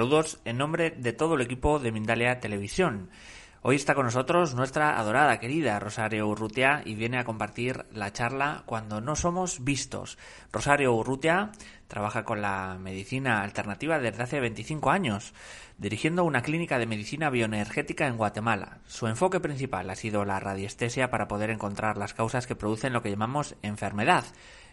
Saludos en nombre de todo el equipo de Mindalia Televisión. Hoy está con nosotros nuestra adorada, querida Rosario Urrutia y viene a compartir la charla Cuando no somos vistos. Rosario Urrutia trabaja con la medicina alternativa desde hace 25 años, dirigiendo una clínica de medicina bioenergética en Guatemala. Su enfoque principal ha sido la radiestesia para poder encontrar las causas que producen lo que llamamos enfermedad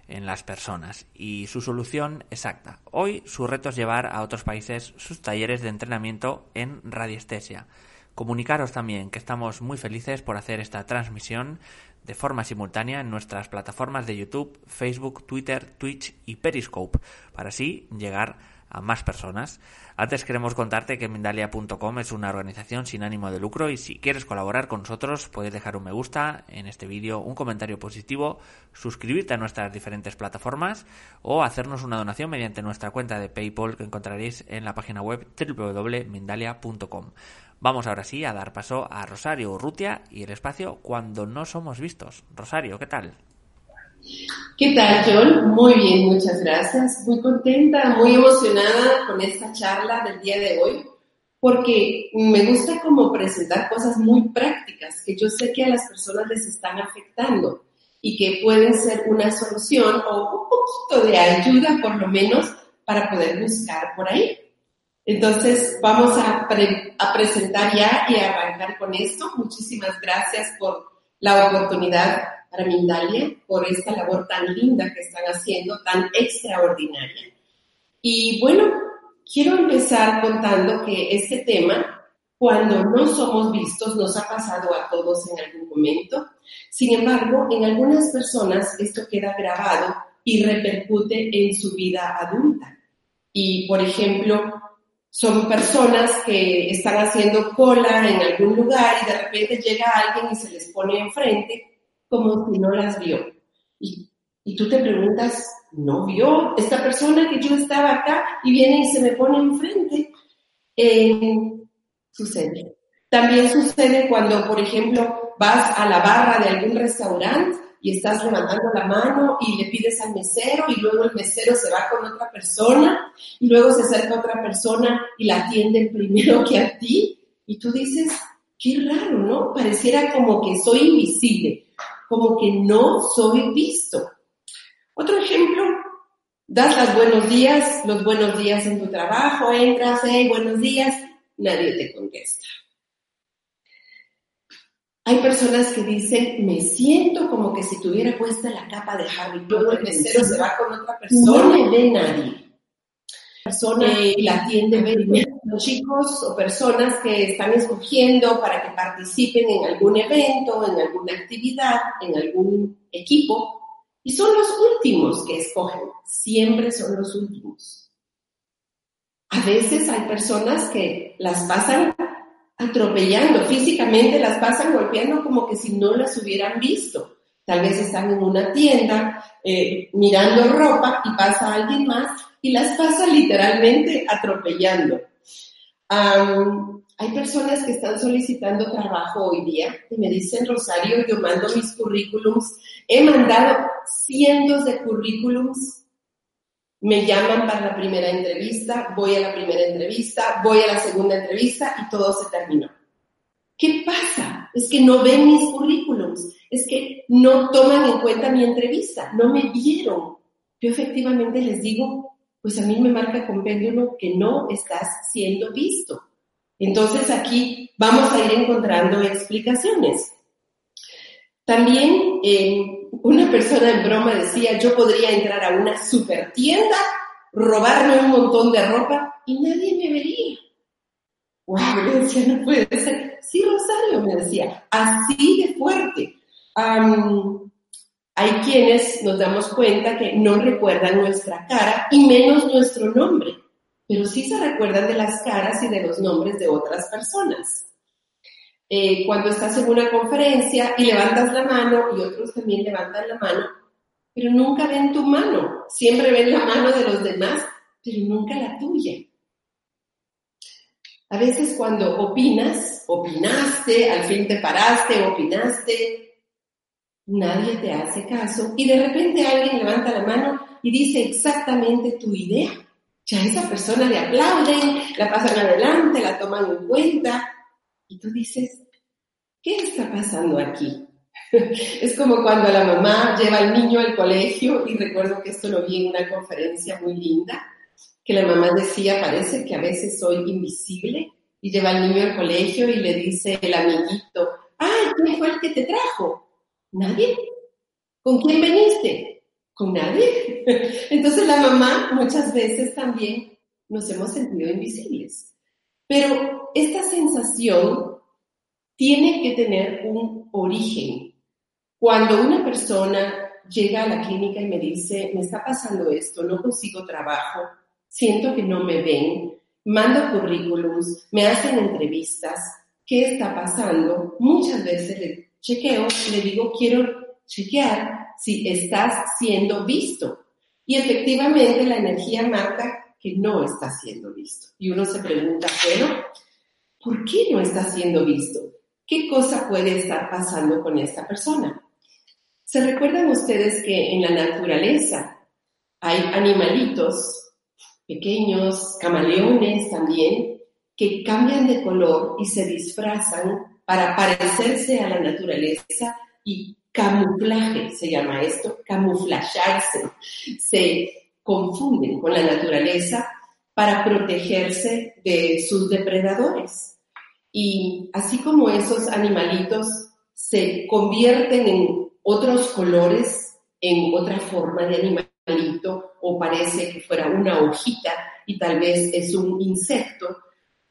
en las personas y su solución exacta. Hoy su reto es llevar a otros países sus talleres de entrenamiento en radiestesia. Comunicaros también que estamos muy felices por hacer esta transmisión de forma simultánea en nuestras plataformas de YouTube, Facebook, Twitter, Twitch y Periscope, para así llegar a más personas. Antes queremos contarte que Mindalia.com es una organización sin ánimo de lucro y si quieres colaborar con nosotros puedes dejar un me gusta en este vídeo, un comentario positivo, suscribirte a nuestras diferentes plataformas o hacernos una donación mediante nuestra cuenta de PayPal que encontraréis en la página web www.mindalia.com. Vamos ahora sí a dar paso a Rosario Urrutia y el espacio cuando no somos vistos. Rosario, ¿qué tal? ¿Qué tal, John? Muy bien, muchas gracias. Muy contenta, muy emocionada con esta charla del día de hoy, porque me gusta como presentar cosas muy prácticas que yo sé que a las personas les están afectando y que pueden ser una solución o un poquito de ayuda, por lo menos, para poder buscar por ahí. Entonces, vamos a, a presentar ya y a arrancar con esto. Muchísimas gracias por la oportunidad para Mindalia por esta labor tan linda que están haciendo, tan extraordinaria. Y bueno, quiero empezar contando que este tema, cuando no somos vistos, nos ha pasado a todos en algún momento. Sin embargo, en algunas personas esto queda grabado y repercute en su vida adulta. Y, por ejemplo, son personas que están haciendo cola en algún lugar y de repente llega alguien y se les pone enfrente como si no las vio. Y, y tú te preguntas, ¿no vio esta persona que yo estaba acá y viene y se me pone enfrente? Eh, sucede. También sucede cuando, por ejemplo, vas a la barra de algún restaurante y estás levantando la mano y le pides al mesero y luego el mesero se va con otra persona y luego se acerca otra persona y la atiende primero que a ti y tú dices, qué raro, ¿no? Pareciera como que soy invisible como que no soy visto. Otro ejemplo, das los buenos días, los buenos días en tu trabajo, entras, hey, buenos días, nadie te contesta. Hay personas que dicen, me siento como que si tuviera puesta la capa de Harry Potter, el mesero se va con otra persona. No me ve nadie. Persona y la atiende los chicos o personas que están escogiendo para que participen en algún evento, en alguna actividad, en algún equipo, Y son los últimos que escogen, siempre son los últimos. A veces hay personas que las pasan atropellando, físicamente las pasan golpeando como que si no las hubieran visto. Tal vez están en una tienda eh, mirando ropa y pasa alguien más y las pasa literalmente atropellando. hay personas que están solicitando trabajo hoy día y me dicen, Rosario, yo mando mis currículums, he mandado cientos de currículums, me llaman para la primera entrevista, voy a la primera entrevista, voy a la segunda entrevista y todo se terminó. ¿Qué pasa? Es que no ven mis currículums, es que no toman en cuenta mi entrevista, no me vieron. Yo efectivamente les digo, pues a mí me marca con péndulo que no estás siendo visto. Entonces aquí vamos a ir encontrando explicaciones. También eh, una persona en broma decía, yo podría entrar a una super tienda, robarme un montón de ropa y nadie me vería. Wow, le decía, no puede ser. Sí, Rosario, me decía, así de fuerte. Hay quienes nos damos cuenta que no recuerdan nuestra cara y menos nuestro nombre, pero sí se recuerdan de las caras y de los nombres de otras personas. Eh, cuando estás en una conferencia y levantas la mano y otros también levantan la mano, pero nunca ven tu mano, siempre ven la mano de los demás, pero nunca la tuya. A veces cuando opinas, opinaste, al fin te paraste, opinaste, nadie te hace caso y de repente alguien levanta la mano y dice exactamente tu idea. Ya esa persona le aplauden, la pasan adelante, la toman en cuenta y tú dices, ¿qué está pasando aquí? es como cuando la mamá lleva al niño al colegio y recuerdo que esto lo vi en una conferencia muy linda, que la mamá decía, parece que a veces soy invisible y lleva al niño al colegio y le dice el amiguito, ay, ¿quién fue el que te trajo? ¿Nadie? ¿Con quién veniste? ¿Con nadie? Entonces la mamá muchas veces también nos hemos sentido invisibles. Pero esta sensación tiene que tener un origen. Cuando una persona llega a la clínica y me dice, me está pasando esto, no consigo trabajo, siento que no me ven, mando currículums, me hacen entrevistas, ¿qué está pasando? Muchas veces chequeo, le digo, quiero chequear si estás siendo visto. Y efectivamente la energía marca que no está siendo visto. Y uno se pregunta, bueno, ¿por qué no está siendo visto? ¿Qué cosa puede estar pasando con esta persona? ¿Se recuerdan ustedes que en la naturaleza hay animalitos pequeños, camaleones también, que cambian de color y se disfrazan para parecerse a la naturaleza y camuflaje, se llama esto, camuflajearse. Se confunden con la naturaleza para protegerse de sus depredadores. Y así como esos animalitos se convierten en otros colores, en otra forma de animalito, o parece que fuera una hojita y tal vez es un insecto,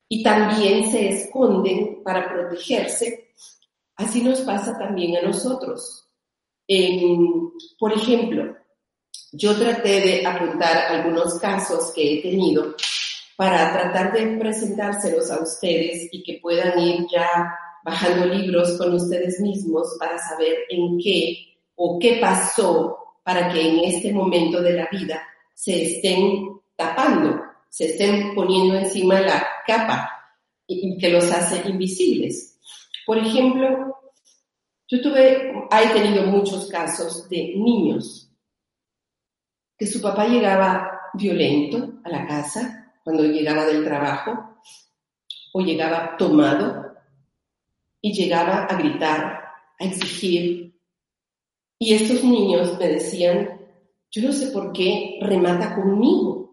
y también se esconden para protegerse, así nos pasa también a nosotros. por ejemplo, yo traté de apuntar algunos casos que he tenido para tratar de presentárselos a ustedes y que puedan ir ya bajando libros con ustedes mismos para saber en qué o qué pasó para que en este momento de la vida se estén tapando, se estén poniendo encima la capa que los hace invisibles. Por ejemplo, yo tuve, he tenido muchos casos de niños que su papá llegaba violento a la casa cuando llegaba del trabajo o llegaba tomado y llegaba a gritar, a exigir. Y estos niños me decían, yo no sé por qué remata conmigo.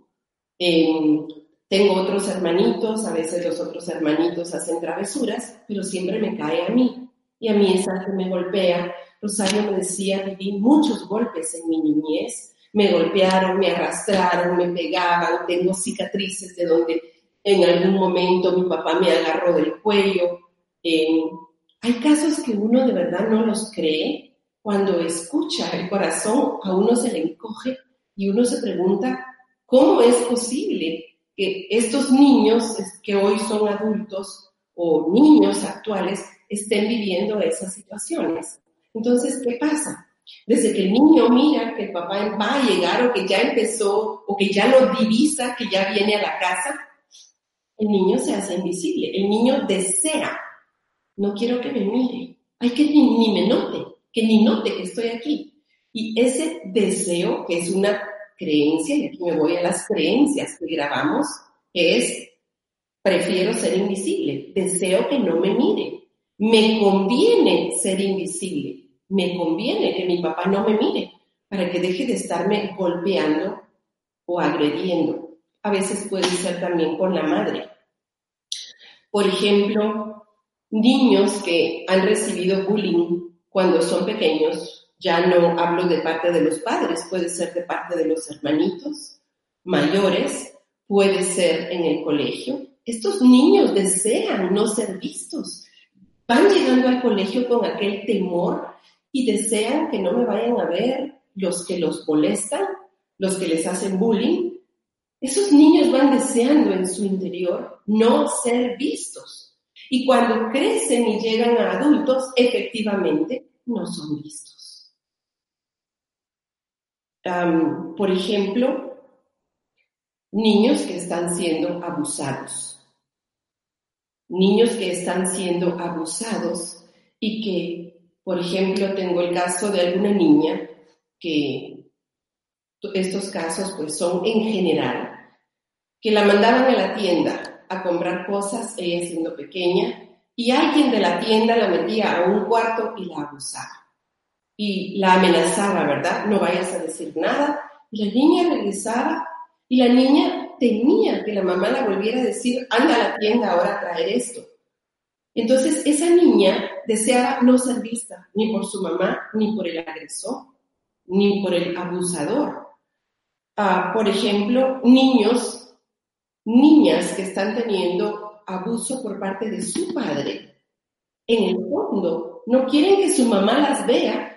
Em, tengo otros hermanitos, a veces los otros hermanitos hacen travesuras, pero siempre me cae a mí. Y a mí es que me golpea. Rosario me decía, viví muchos golpes en mi niñez me golpearon, me arrastraron, me pegaban, tengo cicatrices de donde en algún momento mi papá me agarró del cuello. Eh, hay casos que uno de verdad no los cree cuando escucha el corazón, a uno se le encoge y uno se pregunta, ¿cómo es posible que estos niños que hoy son adultos o niños actuales estén viviendo esas situaciones? Entonces, ¿qué pasa? Desde que el niño mira que el papá va a llegar o que ya empezó o que ya lo divisa, que ya viene a la casa, el niño se hace invisible. El niño desea, no quiero que me mire, hay que ni, ni me note, que ni note que estoy aquí. Y ese deseo, que es una creencia, y aquí me voy a las creencias que grabamos, es prefiero ser invisible, deseo que no me mire, me conviene ser invisible me conviene que mi papá no me mire para que deje de estarme golpeando o agrediendo. A veces puede ser también con la madre. Por ejemplo, niños que han recibido bullying cuando son pequeños, ya no hablo de parte de los padres, puede ser de parte de los hermanitos mayores, puede ser en el colegio. Estos niños desean no ser vistos. Van llegando al colegio con aquel temor y desean que no me vayan a ver los que los molestan, los que les hacen bullying. Esos niños van deseando en su interior no ser vistos. Y cuando crecen y llegan a adultos, efectivamente no son vistos. Por ejemplo, niños que están siendo abusados. Niños que están siendo abusados y que por ejemplo, tengo el caso de alguna niña que estos casos pues son en general, que la mandaban a la tienda a comprar cosas, ella siendo pequeña, y alguien de la tienda la metía a un cuarto y la abusaba. Y la amenazaba, ¿verdad? No vayas a decir nada. Y la niña regresaba y la niña temía que la mamá la volviera a decir, anda a la tienda ahora a traer esto. Entonces, esa niña deseaba no ser vista ni por su mamá, ni por el agresor, ni por el abusador. Ah, por ejemplo, niños, niñas que están teniendo abuso por parte de su padre, en el fondo no quieren que su mamá las vea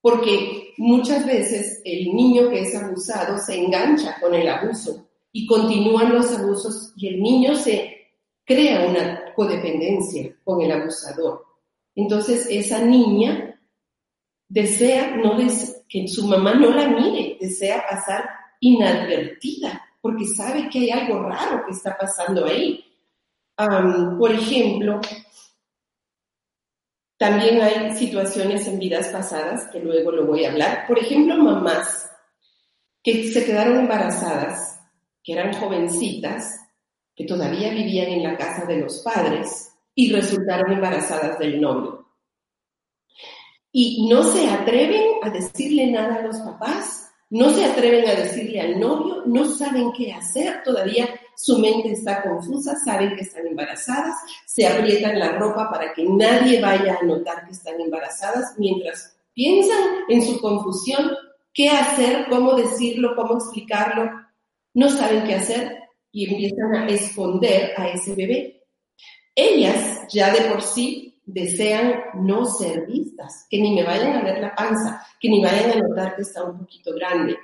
porque muchas veces el niño que es abusado se engancha con el abuso y continúan los abusos y el niño se crea una codependencia con el abusador. Entonces esa niña desea no que su mamá no la mire, desea pasar inadvertida porque sabe que hay algo raro que está pasando ahí. por ejemplo, también hay situaciones en vidas pasadas, que luego lo voy a hablar. Por ejemplo, mamás que se quedaron embarazadas, que eran jovencitas, que todavía vivían en la casa de los padres y resultaron embarazadas del novio. Y no se atreven a decirle nada a los papás, no se atreven a decirle al novio, no saben qué hacer, todavía su mente está confusa, saben que están embarazadas, se aprietan la ropa para que nadie vaya a notar que están embarazadas, mientras piensan en su confusión, qué hacer, cómo decirlo, cómo explicarlo, no saben qué hacer y empiezan a esconder a ese bebé. Ellas ya de por sí desean no ser vistas, que ni me vayan a ver la panza, que ni vayan a notar que está un poquito grande.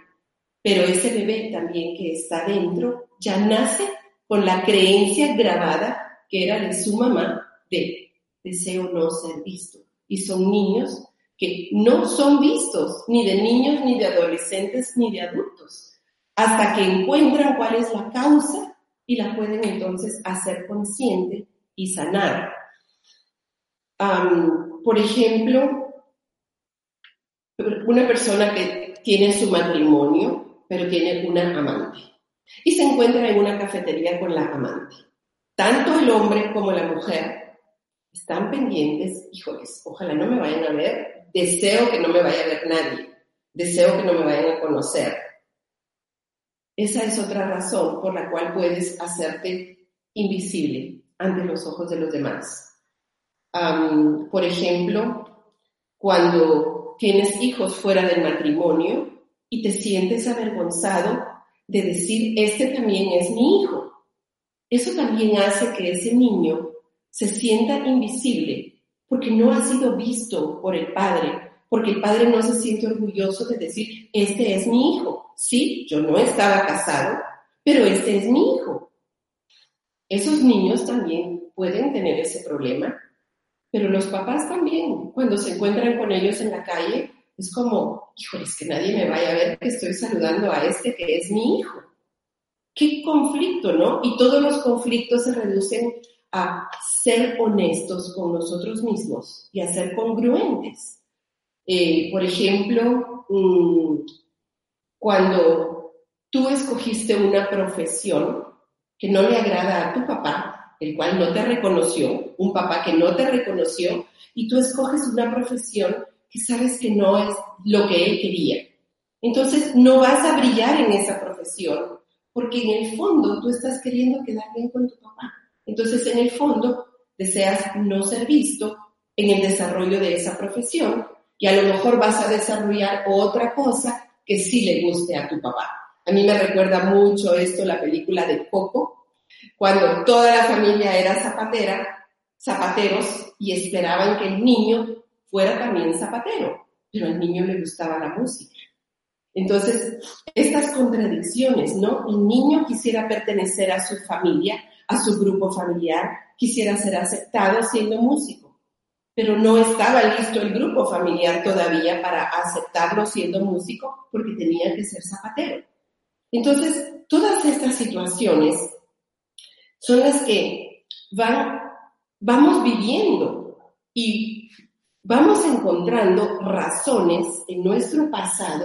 Pero ese bebé también que está dentro ya nace con la creencia grabada que era de su mamá de deseo no ser visto. Y son niños que no son vistos ni de niños, ni de adolescentes, ni de adultos hasta que encuentran cuál es la causa y la pueden entonces hacer consciente y sanar. por ejemplo, una persona que tiene su matrimonio, pero tiene una amante, y se encuentra en una cafetería con la amante. Tanto el hombre como la mujer están pendientes, híjoles, ojalá no me vayan a ver, deseo que no me vaya a ver nadie, deseo que no me vayan a conocer, esa es otra razón por la cual puedes hacerte invisible ante los ojos de los demás. por ejemplo, cuando tienes hijos fuera del matrimonio y te sientes avergonzado de decir, este también es mi hijo. Eso también hace que ese niño se sienta invisible porque no ha sido visto por el padre, porque el padre no se siente orgulloso de decir, este es mi hijo. Sí, yo no estaba casado, pero este es mi hijo. Esos niños también pueden tener ese problema, pero los papás también, cuando se encuentran con ellos en la calle, es como, hijo, es que nadie me vaya a ver que estoy saludando a este que es mi hijo. Qué conflicto, ¿no? Y todos los conflictos se reducen a ser honestos con nosotros mismos y a ser congruentes. Eh, por ejemplo, mm, cuando tú escogiste una profesión que no le agrada a tu papá, el cual no te reconoció, un papá que no te reconoció, y tú escoges una profesión que sabes que no es lo que él quería. Entonces no vas a brillar en esa profesión, porque en el fondo tú estás queriendo quedar bien con tu papá. Entonces en el fondo deseas no ser visto en el desarrollo de esa profesión y a lo mejor vas a desarrollar otra cosa que sí le guste a tu papá. A mí me recuerda mucho esto la película de Coco, cuando toda la familia era zapatera, zapateros, y esperaban que el niño fuera también zapatero, pero al niño le gustaba la música. Entonces, estas contradicciones, ¿no? El niño quisiera pertenecer a su familia, a su grupo familiar, quisiera ser aceptado siendo músico, pero no estaba listo el grupo familiar todavía para aceptarlo siendo músico porque tenía que ser zapatero. Entonces, todas estas situaciones son las que van, vamos viviendo y vamos encontrando razones en nuestro pasado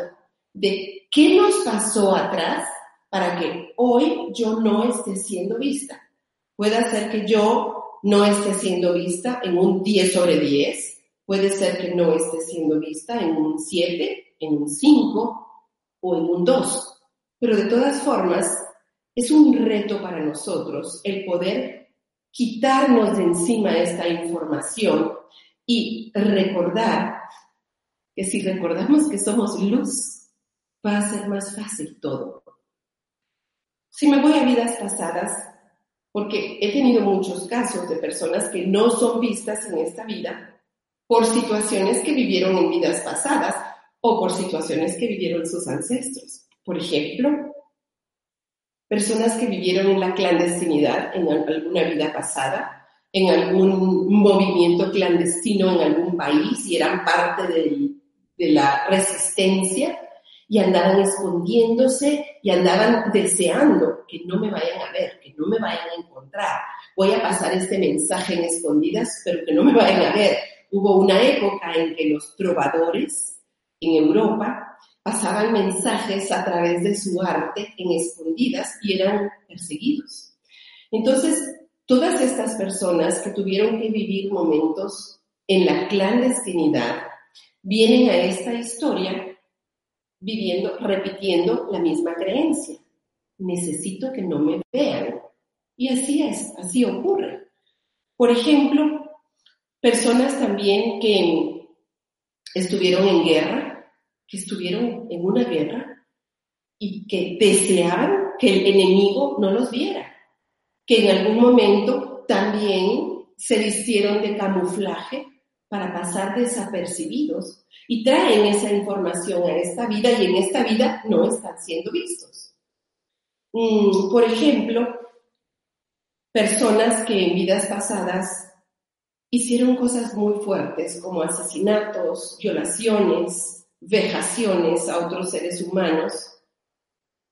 de qué nos pasó atrás para que hoy yo no esté siendo vista. Puede ser que yo no esté siendo vista en un 10 sobre 10, puede ser que no esté siendo vista en un 7, en un 5 o en un 2. Pero de todas formas, es un reto para nosotros el poder quitarnos de encima esta información y recordar que si recordamos que somos luz, va a ser más fácil todo. Si me voy a vidas pasadas, porque he tenido muchos casos de personas que no son vistas en esta vida por situaciones que vivieron en vidas pasadas o por situaciones que vivieron sus ancestros. Por ejemplo, personas que vivieron en la clandestinidad en alguna vida pasada, en algún movimiento clandestino en algún país y eran parte de, la resistencia y andaban escondiéndose y andaban deseando que no me vayan a ver, que no me vayan a encontrar. Voy a pasar este mensaje en escondidas, pero que no me vayan a ver. Hubo una época en que los trovadores en Europa pasaban mensajes a través de su arte en escondidas y eran perseguidos. Entonces, todas estas personas que tuvieron que vivir momentos en la clandestinidad vienen a esta historia viviendo, repitiendo la misma creencia. Necesito que no me vean. Y así es, así ocurre. Por ejemplo, personas también que estuvieron en guerra que estuvieron en una guerra y que deseaban que el enemigo no los viera, que en algún momento también se vistieron de camuflaje para pasar desapercibidos y traen esa información a esta vida y en esta vida no están siendo vistos. Mm, por ejemplo, personas que en vidas pasadas hicieron cosas muy fuertes como asesinatos, violaciones, vejaciones a otros seres humanos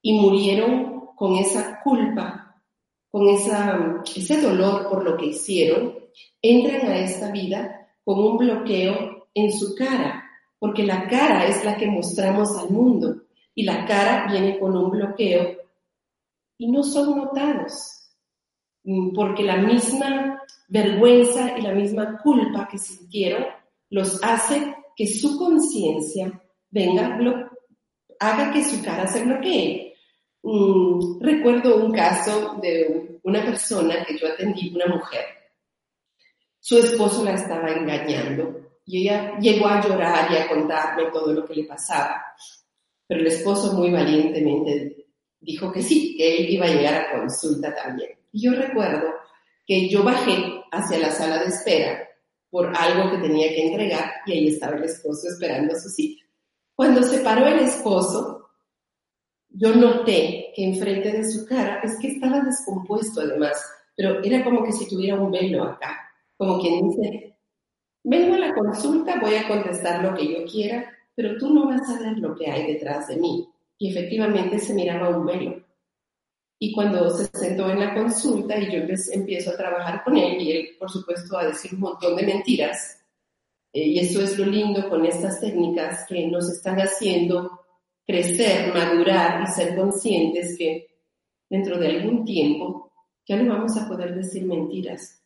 y murieron con esa culpa, con esa, ese dolor por lo que hicieron, entran a esta vida con un bloqueo en su cara, porque la cara es la que mostramos al mundo y la cara viene con un bloqueo y no son notados, mm, porque la misma vergüenza y la misma culpa que sintieron los hace que su conciencia venga, haga que su cara se bloquee. Mm, recuerdo un caso de una persona que yo atendí, una mujer. Su esposo la estaba engañando y ella llegó a llorar y a contarme todo lo que le pasaba. Pero el esposo muy valientemente dijo que sí, que él iba a llegar a consulta también. Y yo recuerdo que yo bajé hacia la sala de espera por algo que tenía que entregar y ahí estaba el esposo esperando su cita. Cuando se paró el esposo, yo noté que enfrente de su cara es que estaba descompuesto además, pero era como que si tuviera un velo acá, como quien dice, vengo a la consulta, voy a contestar lo que yo quiera, pero tú no vas a ver lo que hay detrás de mí. Y efectivamente se miraba un velo. Y cuando se sentó en la consulta y yo empiezo a trabajar con él, y él, por supuesto, a decir un montón de mentiras, eh, y eso es lo lindo con estas técnicas que nos están haciendo crecer, madurar y ser conscientes que dentro de algún tiempo ya no vamos a poder decir mentiras.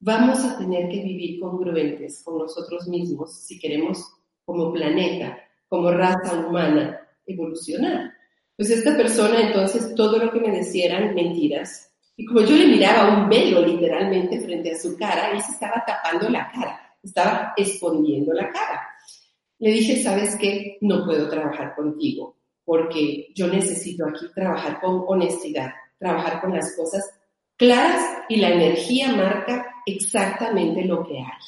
Vamos a tener que vivir congruentes con nosotros mismos si queremos como planeta, como raza humana, evolucionar. Pues esta persona entonces todo lo que me decía eran mentiras. Y como yo le miraba un velo literalmente frente a su cara, él se estaba tapando la cara, estaba escondiendo la cara. Le dije, ¿sabes qué? No puedo trabajar contigo porque yo necesito aquí trabajar con honestidad, trabajar con las cosas claras y la energía marca exactamente lo que hay.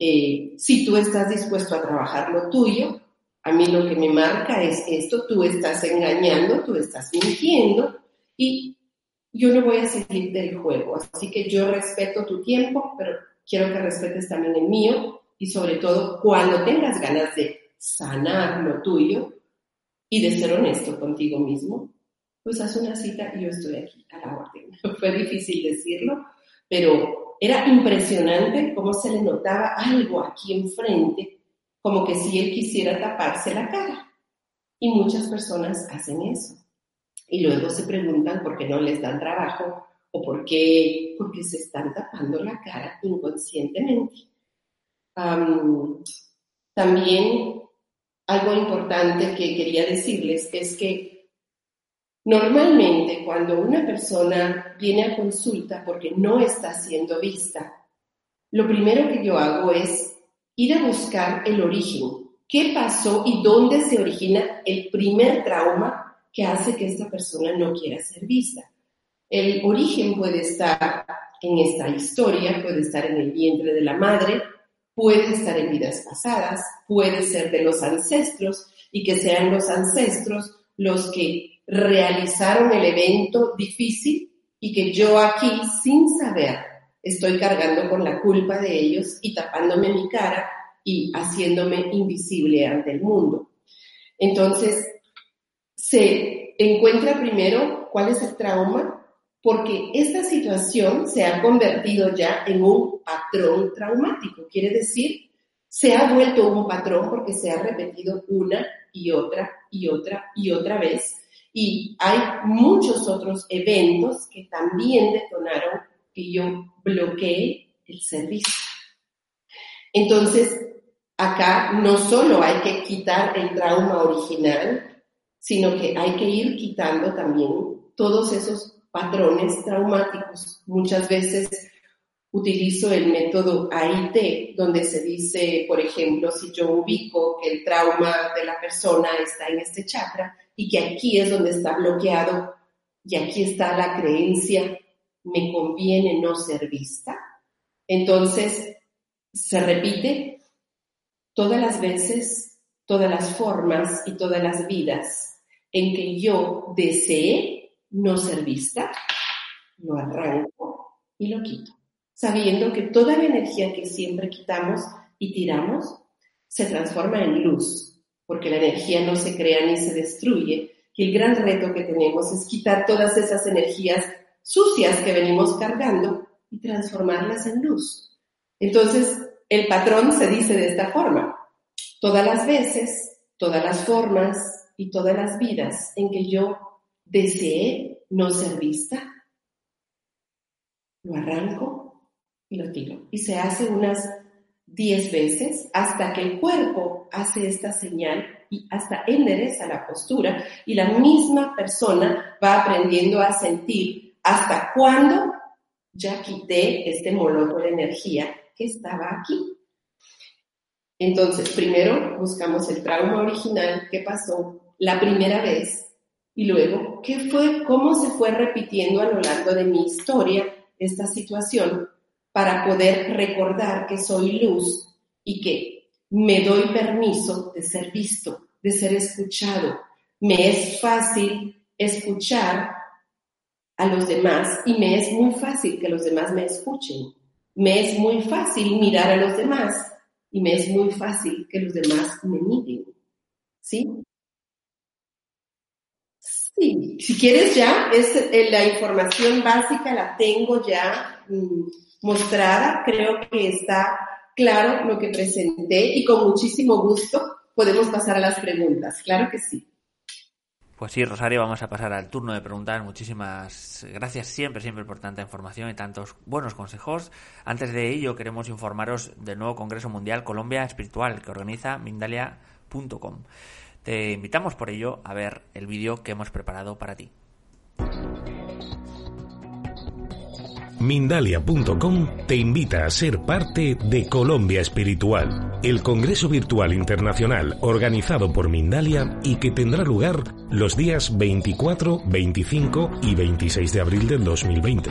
Eh, si tú estás dispuesto a trabajar lo tuyo, a mí lo que me marca es esto, tú estás engañando, tú estás mintiendo y yo no voy a seguir del juego. Así que yo respeto tu tiempo, pero quiero que respetes también el mío y sobre todo cuando tengas ganas de sanar lo tuyo y de ser honesto contigo mismo, pues haz una cita y yo estoy aquí a la orden. Fue difícil decirlo, pero era impresionante cómo se le notaba algo aquí enfrente como que si él quisiera taparse la cara. Y muchas personas hacen eso. Y luego se preguntan por qué no les dan trabajo o por qué, porque se están tapando la cara inconscientemente. También algo importante que quería decirles es que normalmente cuando una persona viene a consulta porque no está siendo vista, lo primero que yo hago es ir a buscar el origen. ¿Qué pasó y dónde se origina el primer trauma que hace que esta persona no quiera ser vista? El origen puede estar en esta historia, puede estar en el vientre de la madre, puede estar en vidas pasadas, puede ser de los ancestros y que sean los ancestros los que realizaron el evento difícil y que yo aquí, sin saber, estoy cargando con la culpa de ellos y tapándome mi cara y haciéndome invisible ante el mundo. Entonces, se encuentra primero cuál es el trauma, porque esta situación se ha convertido ya en un patrón traumático. Quiere decir, se ha vuelto un patrón porque se ha repetido una y otra y otra y otra vez. Y hay muchos otros eventos que también detonaron que yo bloqueé el servicio. Entonces, acá no solo hay que quitar el trauma original, sino que hay que ir quitando también todos esos patrones traumáticos. Muchas veces utilizo el método AIT, donde se dice, por ejemplo, si yo ubico que el trauma de la persona está en este chakra y que aquí es donde está bloqueado y aquí está la creencia me conviene no ser vista. Entonces, se repite todas las veces, todas las formas y todas las vidas en que yo desee no ser vista, lo arranco y lo quito, sabiendo que toda la energía que siempre quitamos y tiramos se transforma en luz, porque la energía no se crea ni se destruye, y el gran reto que tenemos es quitar todas esas energías sucias que venimos cargando y transformarlas en luz. Entonces, el patrón se dice de esta forma, todas las veces, todas las formas y todas las vidas en que yo deseé no ser vista, lo arranco y lo tiro. Y se hace unas 10 veces hasta que el cuerpo hace esta señal y hasta endereza la postura y la misma persona va aprendiendo a sentir hasta cuándo ya quité este moloco de energía que estaba aquí. Entonces, primero buscamos el trauma original, qué pasó la primera vez, y luego qué fue, cómo se fue repitiendo a lo largo de mi historia esta situación para poder recordar que soy luz y que me doy permiso de ser visto, de ser escuchado. Me es fácil escuchar a los demás y me es muy fácil que los demás me escuchen. Me es muy fácil mirar a los demás y me es muy fácil que los demás me miren. ¿Sí? Si quieres ya, es, eh, la información básica la tengo ya mm, mostrada, creo que está claro lo que presenté y con muchísimo gusto podemos pasar a las preguntas, claro que sí. Pues sí, Rosario, vamos a pasar al turno de preguntar. Muchísimas gracias siempre, siempre por tanta información y tantos buenos consejos. Antes de ello, queremos informaros del nuevo Congreso Mundial Colombia Espiritual que organiza Mindalia.com. Te invitamos por ello a ver el vídeo que hemos preparado para ti. Mindalia.com te invita a ser parte de Colombia Espiritual, el Congreso Virtual Internacional organizado por Mindalia y que tendrá lugar los días 24, 25 y 26 de abril del 2020.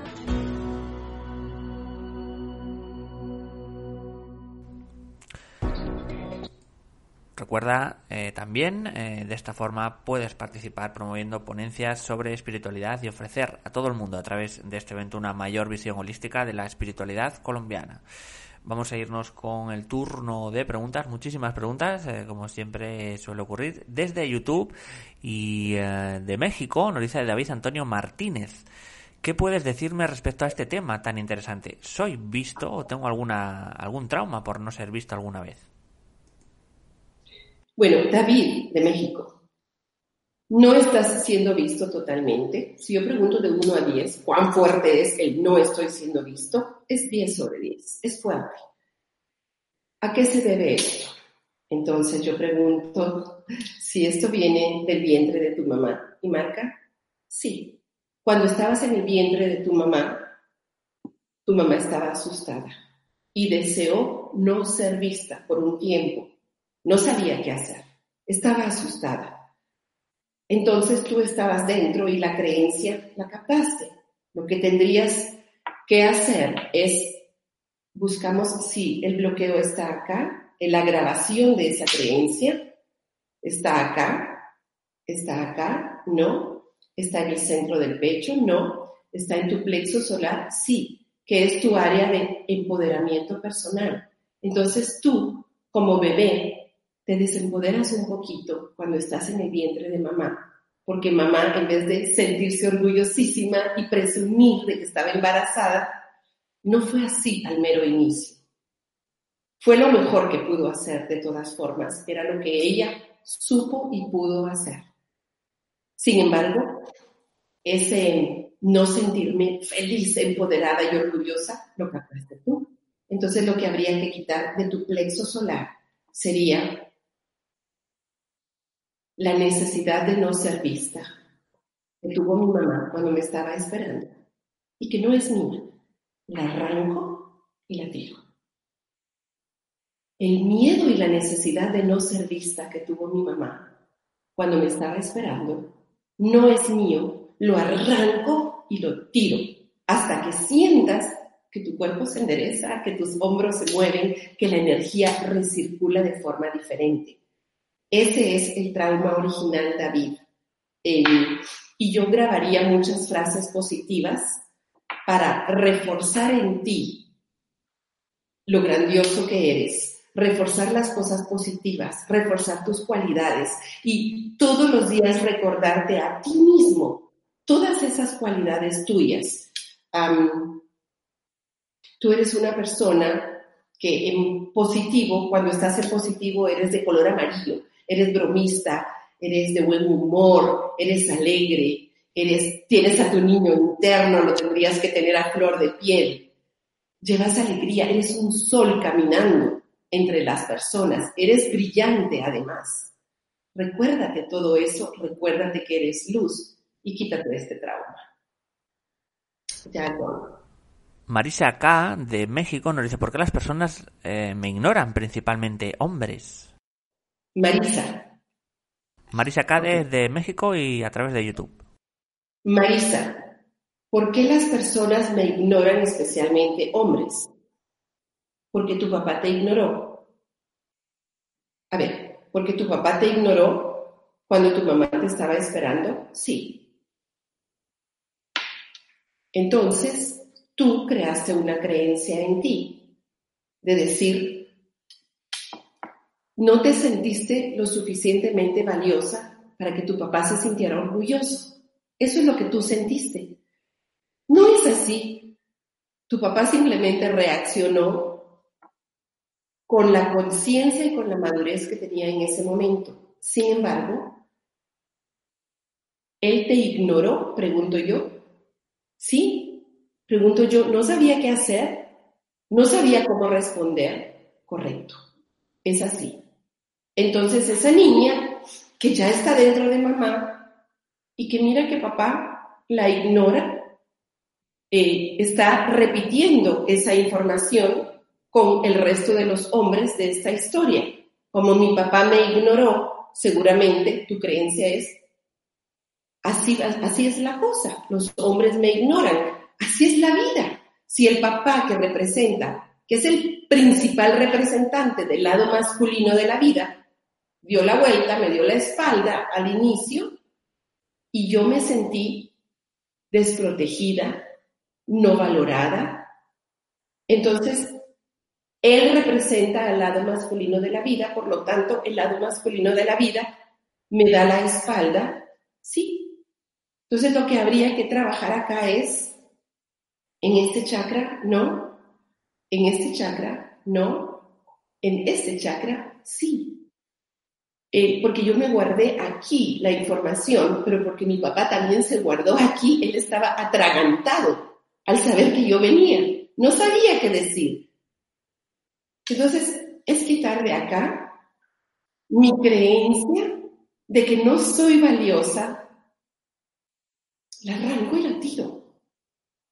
Recuerda eh, también, eh, de esta forma puedes participar promoviendo ponencias sobre espiritualidad y ofrecer a todo el mundo a través de este evento una mayor visión holística de la espiritualidad colombiana. Vamos a irnos con el turno de preguntas, muchísimas preguntas, eh, como siempre suele ocurrir, desde YouTube y de México, nos dice David Antonio Martínez. ¿Qué puedes decirme respecto a este tema tan interesante? ¿Soy visto o tengo alguna, algún trauma por no ser visto alguna vez? Bueno, David, de México, no estás siendo visto totalmente. Si yo pregunto de 1 a 10, ¿cuán fuerte es el no estoy siendo visto? Es 10 sobre 10, es fuerte. ¿A qué se debe esto? Entonces yo pregunto si esto viene del vientre de tu mamá. ¿Y marca? Sí. Cuando estabas en el vientre de tu mamá, tu mamá estaba asustada y deseó no ser vista por un tiempo no sabía qué hacer. Estaba asustada. Entonces tú estabas dentro y la creencia la captaste. Lo que tendrías que hacer es, buscamos si el bloqueo está acá, en la grabación de esa creencia está acá, está acá, no, está en el centro del pecho, no, está en tu plexo solar, sí, que es tu área de empoderamiento personal. Entonces tú, como bebé, te desempoderas un poquito cuando estás en el vientre de mamá, porque mamá, en vez de sentirse orgullosísima y presumir de que estaba embarazada, no fue así al mero inicio. Fue lo mejor que pudo hacer de todas formas, era lo que ella supo y pudo hacer. Sin embargo, ese no sentirme feliz, empoderada y orgullosa, lo captaste tú. Entonces lo que habría que quitar de tu plexo solar sería la necesidad de no ser vista que tuvo mi mamá cuando me estaba esperando y que no es mía. La arranco y la tiro. El miedo y la necesidad de no ser vista que tuvo mi mamá cuando me estaba esperando no es mío. Lo arranco y lo tiro hasta que sientas que tu cuerpo se endereza, que tus hombros se mueven, que la energía recircula de forma diferente. Ese es el trauma original, David. Eh, y yo grabaría muchas frases positivas para reforzar en ti lo grandioso que eres, reforzar las cosas positivas, reforzar tus cualidades y todos los días recordarte a ti mismo todas esas cualidades tuyas. tú eres una persona que en positivo, cuando estás en positivo, eres de color amarillo eres bromista, eres de buen humor, eres alegre, eres, tienes a tu niño interno, lo tendrías que tener a flor de piel. Llevas alegría, eres un sol caminando. entre las personas. Eres brillante además. Recuérdate todo eso, recuérdate que eres luz y quítate este trauma. Marisa K. de México nos dice, ¿por qué las personas eh, me ignoran, principalmente hombres? Marisa. Marisa. De, de México y a través de YouTube. Marisa, ¿por qué las personas me ignoran, especialmente hombres? Porque tu papá te ignoró. A ver, ¿porque tu papá te ignoró cuando tu mamá te estaba esperando? Sí. Entonces, tú creaste una creencia en ti de decir, no te sentiste lo suficientemente valiosa para que tu papá se sintiera orgulloso. Eso es lo que tú sentiste. No es así. Tu papá simplemente reaccionó con la conciencia y con la madurez que tenía en ese momento. Sin embargo, él te ignoró, pregunto yo. Sí, Pregunto yo, ¿no sabía qué hacer? ¿No sabía cómo responder? Correcto, es así. Entonces esa niña que ya está dentro de mamá y que mira que papá la ignora, eh, está repitiendo esa información con el resto de los hombres de esta historia. Como mi papá me ignoró, seguramente tu creencia es, así, así es la cosa, los hombres me ignoran. Así es la vida. Si el papá que representa, que es el principal representante del lado masculino de la vida, dio la vuelta, me dio la espalda al inicio y yo me sentí desprotegida, no valorada. Entonces, él representa al lado masculino de la vida, por lo tanto, el lado masculino de la vida me da la espalda, sí. Entonces, lo que habría que trabajar acá es en este chakra, no. En este chakra, no. En este chakra, sí. Eh, porque yo me guardé aquí la información, pero porque mi papá también se guardó aquí, él estaba atragantado al saber que yo venía. No sabía qué decir. Entonces, es quitar de acá mi creencia de que no soy valiosa, la arranco y la tiro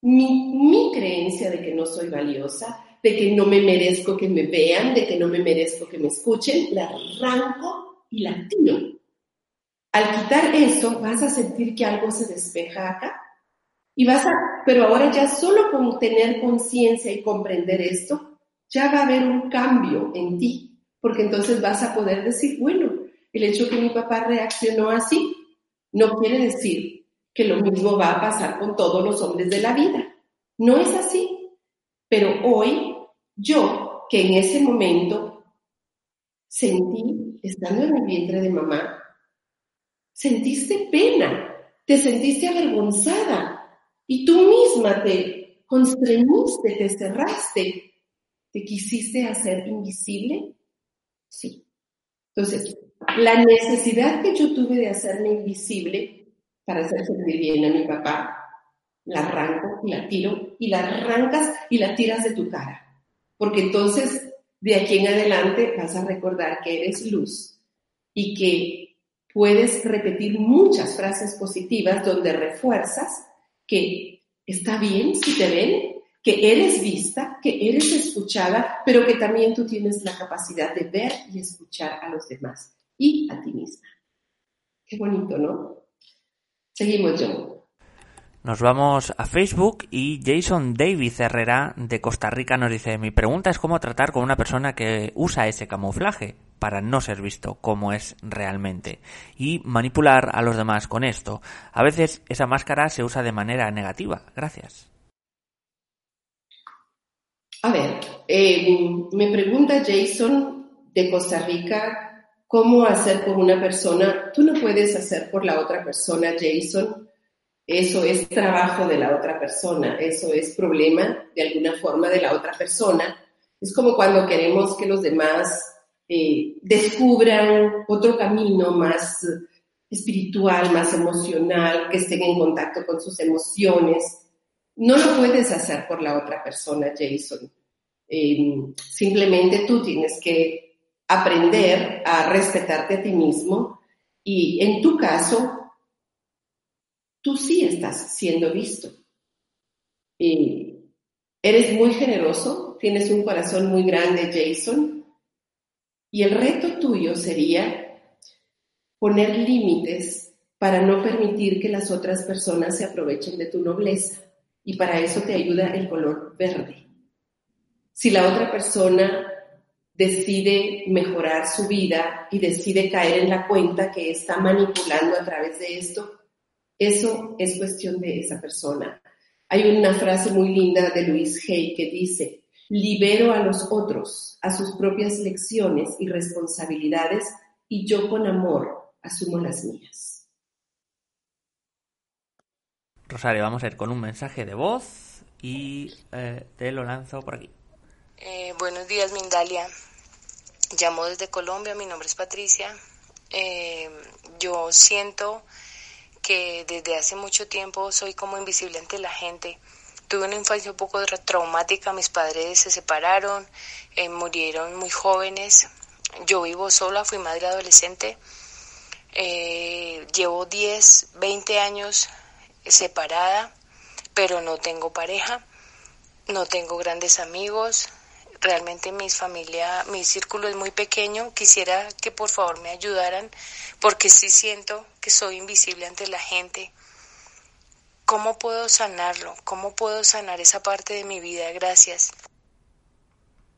mi, creencia de que no soy valiosa, de que no me merezco que me vean, de que no me merezco que me escuchen, la arranco y la tiro. Al quitar eso, vas a sentir que algo se despeja acá. Y vas a, pero ahora ya solo con tener conciencia y comprender esto, ya va a haber un cambio en ti, porque entonces vas a poder decir, bueno, el hecho que mi papá reaccionó así no quiere decir que lo mismo va a pasar con todos los hombres de la vida. No es así. Pero hoy, yo, que en ese momento sentí, estando en el vientre de mamá, sentiste pena, te sentiste avergonzada y tú misma te constreñiste, te cerraste, te quisiste hacer invisible. Sí. Entonces, la necesidad que yo tuve de hacerme invisible para hacer sentir bien a mi papá, la arranco y la tiro y la arrancas y la tiras de tu cara. Porque entonces de aquí en adelante vas a recordar que eres luz y que puedes repetir muchas frases positivas donde refuerzas que está bien si te ven, que eres vista, que eres escuchada, pero que también tú tienes la capacidad de ver y escuchar a los demás y a ti misma. Qué bonito, ¿no? Seguimos, yo. Nos vamos a Facebook y Jason Davis Herrera de Costa Rica nos dice, mi pregunta es cómo tratar con una persona que usa ese camuflaje para no ser visto como es realmente y manipular a los demás con esto. A veces esa máscara se usa de manera negativa. Gracias. A ver, eh, me pregunta Jason de Costa Rica cómo hacer por una persona, tú no puedes hacer por la otra persona, Jason. Eso es trabajo de la otra persona, eso es problema de alguna forma de la otra persona. Es como cuando queremos que los demás eh, descubran otro camino más espiritual, más emocional, que estén en contacto con sus emociones. No lo puedes hacer por la otra persona, Jason. Em, simplemente tú tienes que aprender a respetarte a ti mismo y en tu caso, tú sí estás siendo visto. eres muy generoso, tienes un corazón muy grande, Jason, y el reto tuyo sería poner límites para no permitir que las otras personas se aprovechen de tu nobleza. Y para eso te ayuda el color verde. Si la otra persona decide mejorar su vida y decide caer en la cuenta que está manipulando a través de esto, eso es cuestión de esa persona. Hay una frase muy linda de Luis Hay que dice, libero a los otros, a sus propias lecciones y responsabilidades y yo con amor asumo las mías. Rosario, vamos a ir con un mensaje de voz y eh, te lo lanzo por aquí. Eh, buenos días, Mindalia. Llamo desde Colombia, mi nombre es Patricia. Eh, yo siento que desde hace mucho tiempo soy como invisible ante la gente. Tuve una infancia un poco traumática, mis padres se separaron, murieron muy jóvenes. Yo vivo sola, fui madre adolescente. llevo 10, 20 años separada, pero no tengo pareja, no tengo grandes amigos, realmente mi familia, mi círculo es muy pequeño, quisiera que por favor me ayudaran porque sí siento que soy invisible ante la gente. ¿Cómo puedo sanarlo? ¿Cómo puedo sanar esa parte de mi vida? Gracias.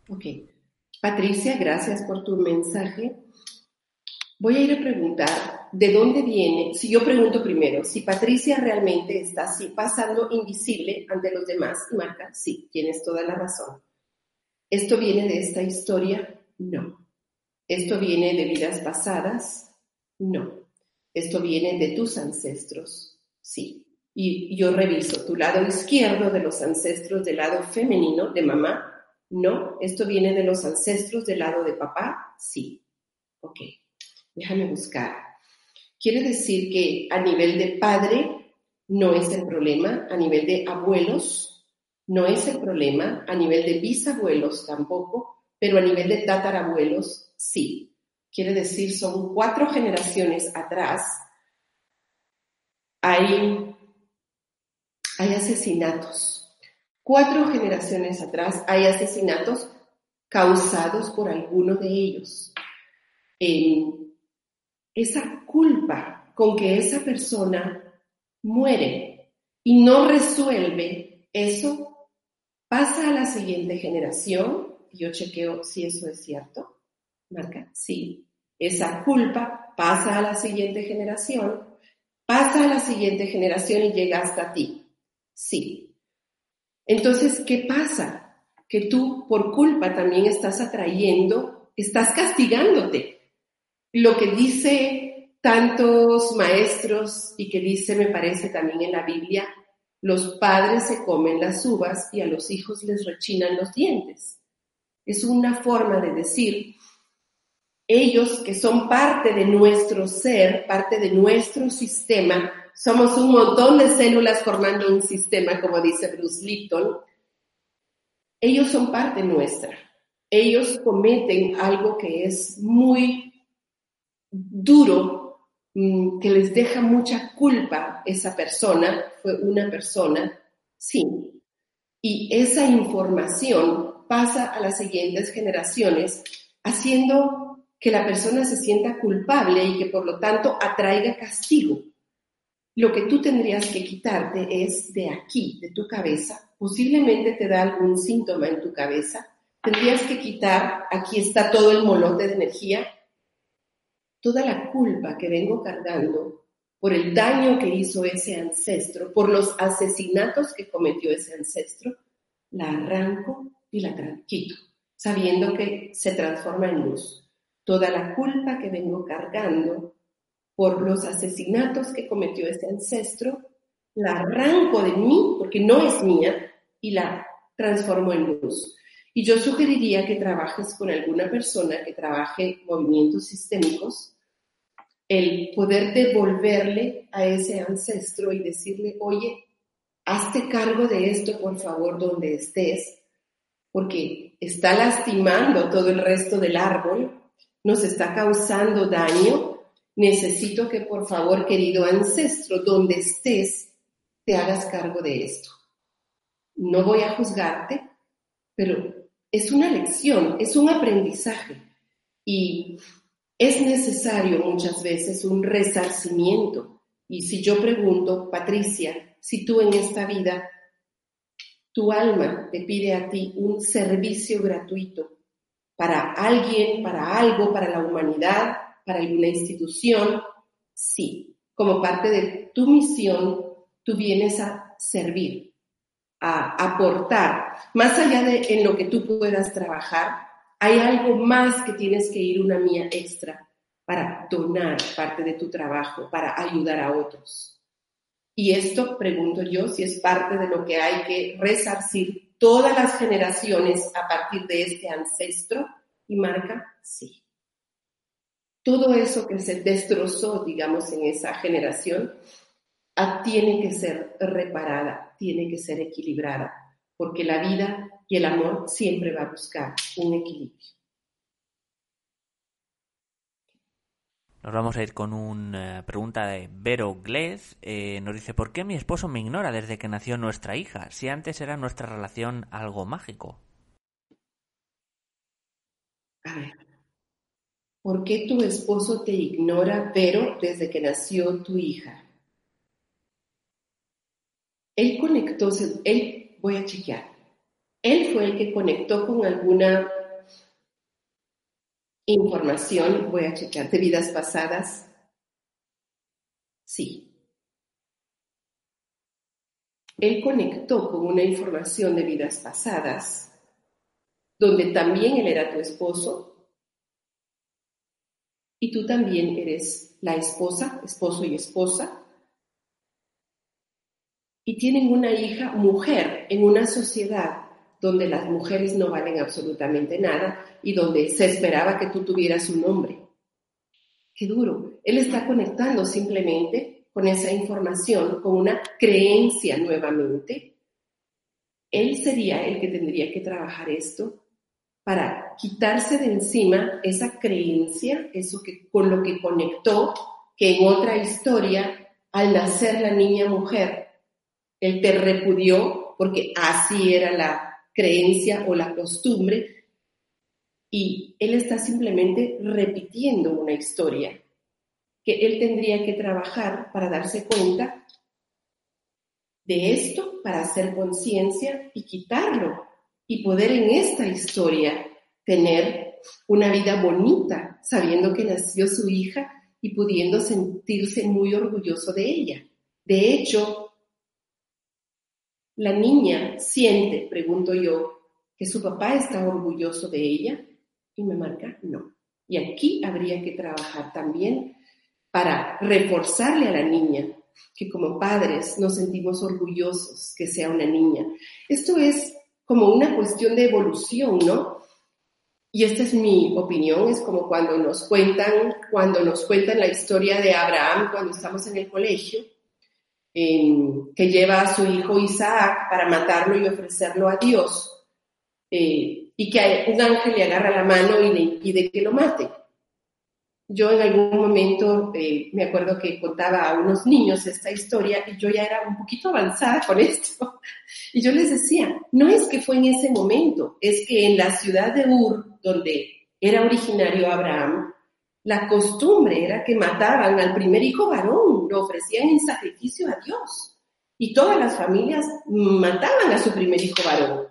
Ok. Patricia, gracias por tu mensaje. Voy a ir a preguntar de dónde viene, si yo pregunto primero, si Patricia realmente está así pasando invisible ante los demás y marca, sí, tienes toda la razón. ¿Esto viene de esta historia? No. ¿Esto viene de vidas pasadas? No. ¿Esto viene de tus ancestros? Sí. Y yo reviso tu lado izquierdo de los ancestros del lado femenino de mamá. No. ¿Esto viene de los ancestros del lado de papá? Sí. Ok. Déjame buscar. Quiere decir que a nivel de padre no es el problema, a nivel de abuelos no es el problema, a nivel de bisabuelos tampoco, pero a nivel de tatarabuelos sí. Quiere decir, son cuatro generaciones atrás, hay, hay asesinatos. Cuatro generaciones atrás hay asesinatos causados por alguno de ellos esa culpa con que esa persona muere y no resuelve, eso pasa a la siguiente generación. Yo chequeo si eso es cierto. Marca, sí. Esa culpa pasa a la siguiente generación, pasa a la siguiente generación y llega hasta ti. Sí. Entonces, ¿qué pasa? Que tú por culpa también estás atrayendo, estás castigándote lo que dice tantos maestros y que dice, me parece también en la Biblia, los padres se comen las uvas y a los hijos les rechinan los dientes. Es una forma de decir, ellos que son parte de nuestro ser, parte de nuestro sistema, somos un montón de células formando un sistema, como dice Bruce Lipton, ellos son parte nuestra. Ellos cometen algo que es muy duro mm, que les deja mucha culpa esa persona, fue una persona, sí. Y esa información pasa a las siguientes generaciones haciendo que la persona se sienta culpable y que por lo tanto atraiga castigo. Lo que tú tendrías que quitarte es de aquí, de tu cabeza. Posiblemente te da algún síntoma en tu cabeza. Tendrías que quitar, aquí está todo el molote de energía, toda la culpa que vengo cargando por el daño que hizo ese ancestro, por los asesinatos que cometió ese ancestro, la arranco y la quito, sabiendo que se transforma en luz. Toda la culpa que vengo cargando por los asesinatos que cometió ese ancestro, la arranco de mí, porque no es mía, y la transformo en luz. Y yo sugeriría que trabajes con alguna persona que trabaje movimientos sistémicos, el poder devolverle a ese ancestro y decirle, oye, hazte cargo de esto, por favor, donde estés. porque está lastimando todo el resto del árbol, nos está causando daño, necesito que por favor, querido ancestro, donde estés, te hagas cargo de esto. No voy a juzgarte, pero es una lección, es un aprendizaje y es necesario muchas veces un resarcimiento. Y si yo pregunto, Patricia, si tú en esta vida, tu alma te pide a ti un servicio gratuito para alguien, para algo, para la humanidad, para alguna institución, sí, como parte de tu misión, tú vienes a servir, a aportar, más allá de en lo que tú puedas trabajar, hay algo más que tienes que ir una mía extra para donar parte de tu trabajo, para ayudar a otros. Y esto, pregunto yo, si es parte de lo que hay que resarcir todas las generaciones a partir de este ancestro, y marca sí. Todo eso que se destrozó, digamos, en esa generación, ah, tiene que ser reparada, tiene que ser equilibrada, porque la vida y el amor siempre va a buscar un equilibrio. Nos vamos a ir con una pregunta de Vero Glez. Eh, nos dice, ¿por qué mi esposo me ignora desde que nació nuestra hija? Si antes era nuestra relación algo mágico. A ver, ¿por qué tu esposo te ignora, Vero, desde que nació tu hija? Él conectó, él, voy a chequear, él fue el que conectó con alguna información, voy a checar, de vidas pasadas. Sí. Él conectó con una información de vidas pasadas, donde también él era tu esposo y tú también eres la esposa, esposo y esposa, y tienen una hija mujer en una sociedad donde las mujeres no valen absolutamente nada y donde se esperaba que tú tuvieras un nombre. Qué duro. Él está conectando simplemente con esa información, con una creencia nuevamente. Él sería el que tendría que trabajar esto para quitarse de encima esa creencia, eso que con lo que conectó, que en otra historia, al nacer la niña mujer, él te repudió porque así era la creencia o la costumbre y él está simplemente repitiendo una historia que él tendría que trabajar para darse cuenta de esto, para hacer conciencia y quitarlo y poder en esta historia tener una vida bonita, sabiendo que nació su hija y pudiendo sentirse muy orgulloso de ella. De hecho, la niña siente, pregunto yo, que su papá está orgulloso de ella y me marca no. Y aquí habría que trabajar también para reforzarle a la niña que como padres nos sentimos orgullosos que sea una niña. Esto es como una cuestión de evolución, ¿no? Y esta es mi opinión, es como cuando nos cuentan, cuando nos cuentan la historia de Abraham cuando estamos en el colegio, que lleva a su hijo Isaac para matarlo y ofrecerlo a Dios, eh, y que un ángel le agarra la mano y le impide que lo mate. Yo en algún momento eh, me acuerdo que contaba a unos niños esta historia y yo ya era un poquito avanzada con esto. Y yo les decía, no es que fue en ese momento, es que en la ciudad de Ur, donde era originario Abraham, la costumbre era que mataban al primer hijo varón, lo ofrecían en sacrificio a Dios. Y todas las familias mataban a su primer hijo varón.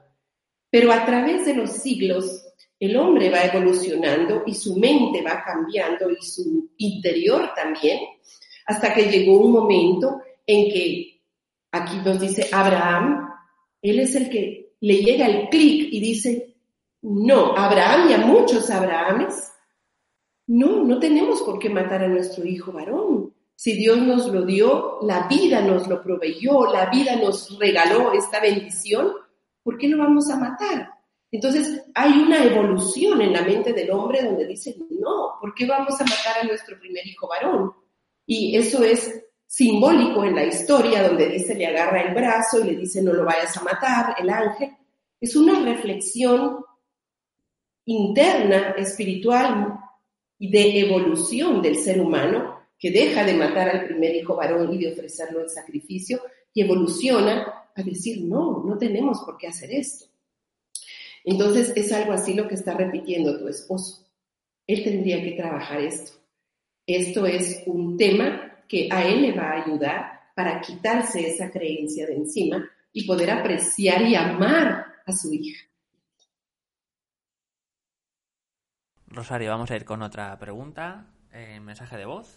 Pero a través de los siglos, el hombre va evolucionando y su mente va cambiando y su interior también, hasta que llegó un momento en que, aquí nos dice Abraham, él es el que le llega el clic y dice, no, Abraham y a muchos Abrahames no, no tenemos por qué matar a nuestro hijo varón. Si Dios nos lo dio, la vida nos lo proveyó, la vida nos regaló esta bendición, ¿por qué lo vamos a matar? Entonces hay una evolución en la mente del hombre donde dice, no, ¿por qué vamos a matar a nuestro primer hijo varón? Y eso es simbólico en la historia donde dice, le agarra el brazo y le dice, no lo vayas a matar, el ángel. Es una reflexión interna, espiritual y de evolución del ser humano que deja de matar al primer hijo varón y de ofrecerlo en sacrificio y evoluciona a decir, no, no tenemos por qué hacer esto. Entonces es algo así lo que está repitiendo tu esposo. Él tendría que trabajar esto. Esto es un tema que a él le va a ayudar para quitarse esa creencia de encima y poder apreciar y amar a su hija. Rosario, vamos a ir con otra pregunta. Eh, mensaje de voz.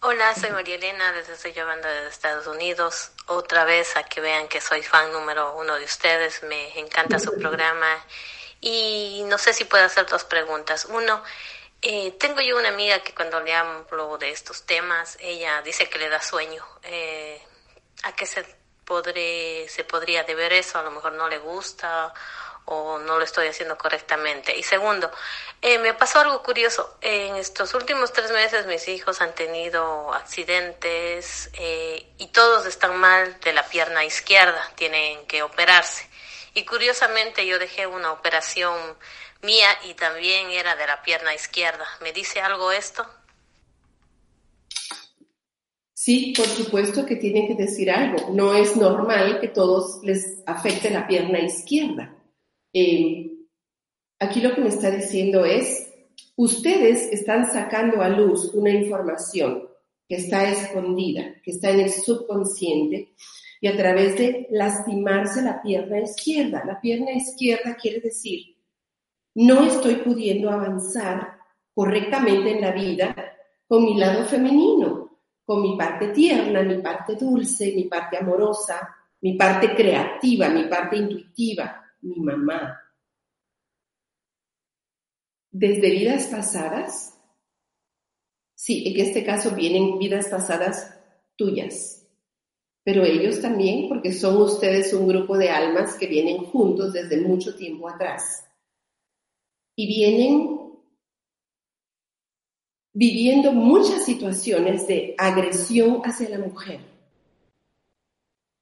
Hola, soy María Elena, desde estoy llamando desde Estados Unidos. Otra vez a que vean que soy fan número uno de ustedes, me encanta su programa y no sé si puedo hacer dos preguntas. Uno, eh, tengo yo una amiga que cuando le hablo de estos temas, ella dice que le da sueño. Eh, ¿A qué se, podré, se podría deber eso? A lo mejor no le gusta o no lo estoy haciendo correctamente. Y segundo, eh, me pasó algo curioso. En estos últimos tres meses mis hijos han tenido accidentes eh, y todos están mal de la pierna izquierda, tienen que operarse. Y curiosamente yo dejé una operación mía y también era de la pierna izquierda. ¿Me dice algo esto? Sí, por supuesto que tiene que decir algo. No es normal que todos les afecte la pierna izquierda. Eh, aquí lo que me está diciendo es, ustedes están sacando a luz una información que está escondida, que está en el subconsciente, y a través de lastimarse la pierna izquierda. La pierna izquierda quiere decir, no estoy pudiendo avanzar correctamente en la vida con mi lado femenino, con mi parte tierna, mi parte dulce, mi parte amorosa, mi parte creativa, mi parte intuitiva mi mamá. Desde vidas pasadas, sí, en este caso vienen vidas pasadas tuyas, pero ellos también, porque son ustedes un grupo de almas que vienen juntos desde mucho tiempo atrás y vienen viviendo muchas situaciones de agresión hacia la mujer.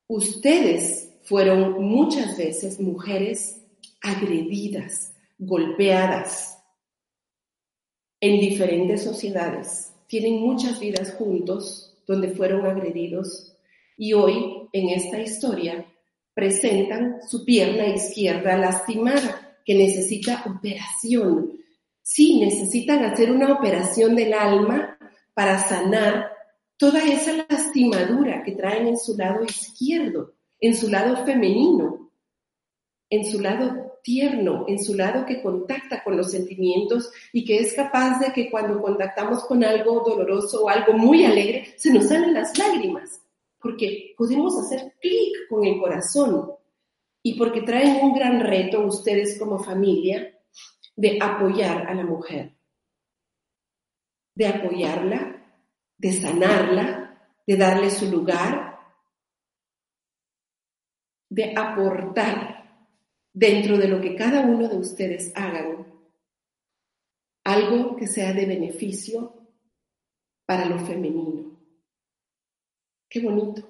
Ustedes fueron muchas veces mujeres agredidas, golpeadas en diferentes sociedades. Tienen muchas vidas juntos donde fueron agredidos y hoy en esta historia presentan su pierna izquierda lastimada que necesita operación. Sí, necesitan hacer una operación del alma para sanar toda esa lastimadura que traen en su lado izquierdo en su lado femenino, en su lado tierno, en su lado que contacta con los sentimientos y que es capaz de que cuando contactamos con algo doloroso o algo muy alegre, se nos salen las lágrimas, porque podemos hacer clic con el corazón. Y porque traen un gran reto ustedes como familia de apoyar a la mujer, de apoyarla, de sanarla, de darle su lugar de aportar dentro de lo que cada uno de ustedes hagan algo que sea de beneficio para lo femenino. Qué bonito.